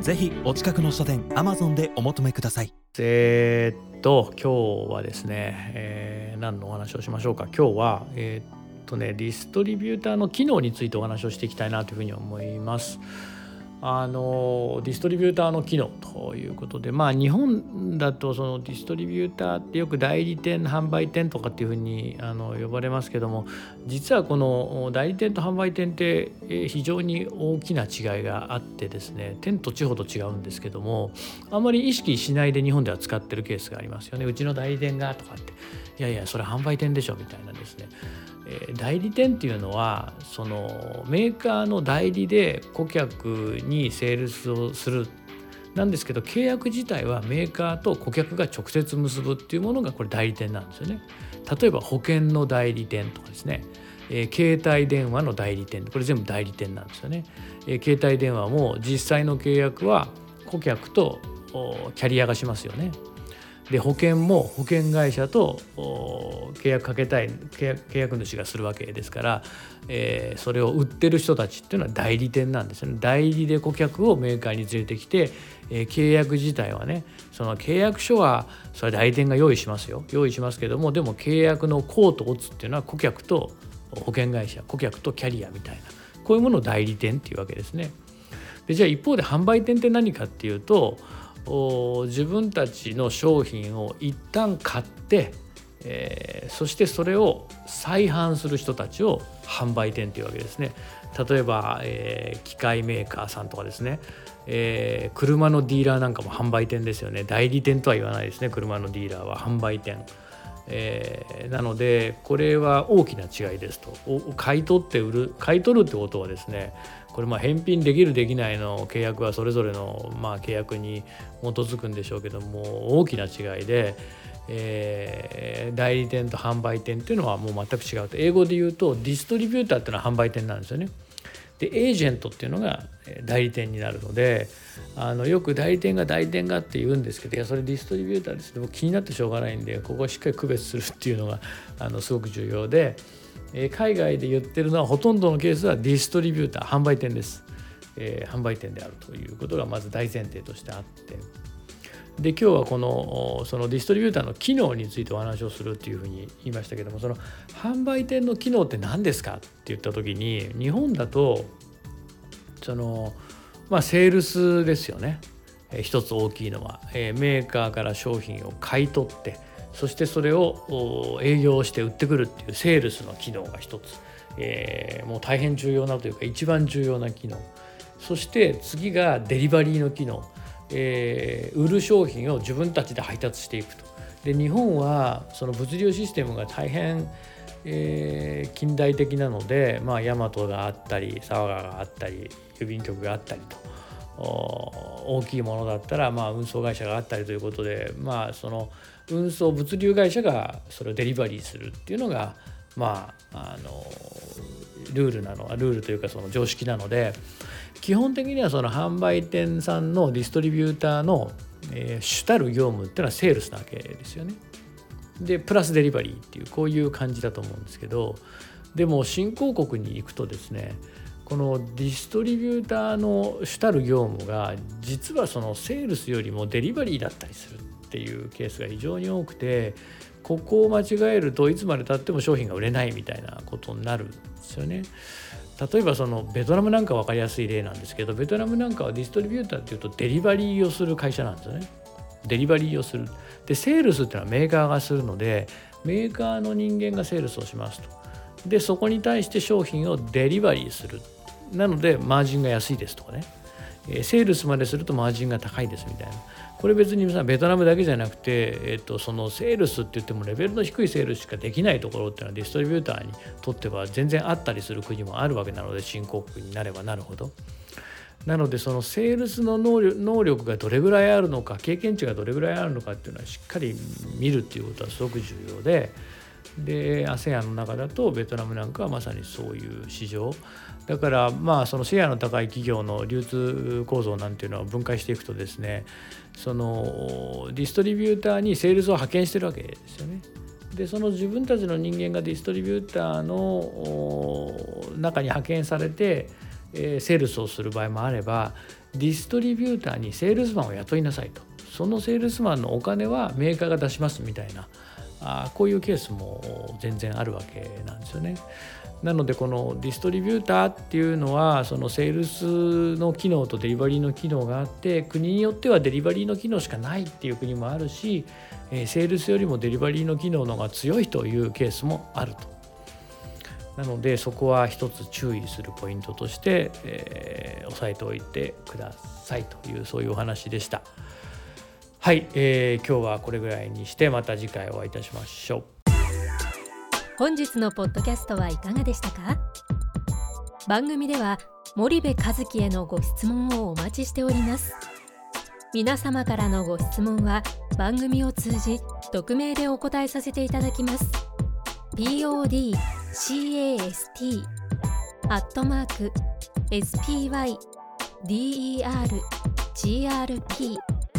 ぜひお近くの書店アマゾンでお求めください。えー、っと今日はですね、えー、何のお話をしましょうか。今日はえー、っとねディストリビューターの機能についてお話をしていきたいなというふうに思います。あのディストリビューターの機能ということでまあ日本だとそのディストリビューターってよく代理店販売店とかっていうふうにあの呼ばれますけども実はこの代理店と販売店って非常に大きな違いがあってですね店と地方と違うんですけどもあんまり意識しないで日本では使ってるケースがありますよね。うちの代理店がとかっていやいやそれ販売店でしょみたいなですね。代理店っていうのはそのメーカーの代理で顧客にセールスをするなんですけど契約自体はメーカーと顧客が直接結ぶっていうものがこれ代理店なんですよね。例えば保険の代理店とかですね、えー、携帯電話の代理店これ全部代理店なんですよね。えー、携帯電話も実際の契約は顧客とキャリアがしますよね。で保険も保険会社と契約かけたい契約主がするわけですから、えー、それを売ってる人たちっていうのは代理店なんですよね代理で顧客をメーカーに連れてきて、えー、契約自体はねその契約書はそれ代理店が用意しますよ用意しますけどもでも契約のコートを打つっていうのは顧客と保険会社顧客とキャリアみたいなこういうものを代理店っていうわけですね。でじゃあ一方で販売店って何かっていうと自分たちの商品を一旦買って、えー、そしてそれを再販する人たちを販売店というわけですね。例えば、えー、機械メーカーさんとかですね、えー、車のディーラーなんかも販売店ですよね代理店とは言わないですね車のディーラーは販売店。えー、なのでこれは大きな違いですと買い取って売る買い取るってことはですねこれまあ返品できるできないの契約はそれぞれのまあ契約に基づくんでしょうけども大きな違いで、えー、代理店と販売店っていうのはもう全く違うと英語で言うとディストリビューターっていうのは販売店なんですよね。でエージェントっていうのが代理店になるのであのよく代理店が代理店がって言うんですけどいやそれディストリビューターです。でも気になってしょうがないんでここはしっかり区別するっていうのがあのすごく重要で、え海外で言ってるのはほとんどのケースはディストリビューター販売店です、えー、販売店であるということがまず大前提としてあって。で今日はこのそのディストリビューターの機能についてお話をするっていうふうに言いましたけどもその販売店の機能って何ですかって言った時に日本だとそのまあセールスですよね。一つ大きいのはメーカーから商品を買い取ってそしてそれを営業して売ってくるっていうセールスの機能が一つ、えー、もう大変重要なというか一番重要な機能。そして次がデリバリーの機能。えー、売る商品を自分たちで配達していくと。で日本はその物流システムが大変、えー、近代的なので、まあ、ヤマトがあったり佐賀があったり郵便局があったりと大きいものだったら、まあ、運送会社があったりということで、まあ、その運送物流会社がそれをデリバリーするっていうのが、まあ、あのルールなのルールというかその常識なので基本的にはその販売店さんのディストリビューターの、えー、主たる業務っていうのはセールスなわけですよね。でプラスデリバリーっていうこういう感じだと思うんですけどでも新興国に行くとですねこのディストリビューターの主たる業務が実はそのセールスよりもデリバリーだったりするっていうケースが非常に多くてここを間違えるといつまでたっても商品が売れないみたいなことになるんですよね。例えばそのベトナムなんか分かりやすい例なんですけどベトナムなんかはディストリビューターっていうとデリバリーをする会社なんですよね。デリバリーをする。でセールスっていうのはメーカーがするのでメーカーの人間がセールスをしますと。でそこに対して商品をデリバリーする。なのでマージンが安いですとかね。えセールスまでするとマージンが高いですみたいな。これ別にさベトナムだけじゃなくて、えっと、そのセールスって言ってもレベルの低いセールスしかできないところっていうのはディストリビューターにとっては全然あったりする国もあるわけなので新興国になればなるほど。なのでそのセールスの能力能力がどれぐらいあるのか経験値がどれぐらいあるのかっていうのはしっかり見るっていうことはすごく重要でで ASEAN の中だとベトナムなんかはまさにそういう市場だからまあそのシェアの高い企業の流通構造なんていうのは分解していくとですねそのディストリビューターにセールスを派遣してるわけですよね。でその自分たちの人間がディストリビューターの中に派遣されて、セールスをする場合もあればディストリビューターにセールスマンを雇いなさいとそのセールスマンのお金はメーカーが出しますみたいなあこういうケースも全然あるわけなんですよね。なのでこのディストリビューターっていうのはそのセールスの機能とデリバリーの機能があって国によってはデリバリーの機能しかないっていう国もあるしセールスよりもデリバリーの機能の方が強いというケースもあると。なのでそこは一つ注意するポイントとして、え、押さえておいてくださいというそういうお話でした。はい、えー、今日はこれぐらいにしてまた次回お会いいたしましょう。本日のポッドキャストはいかがでしたか？番組では森部和樹へのご質問をお待ちしております。皆様からのご質問は番組を通じ匿名でお答えさせていただきます。podcast アットマーク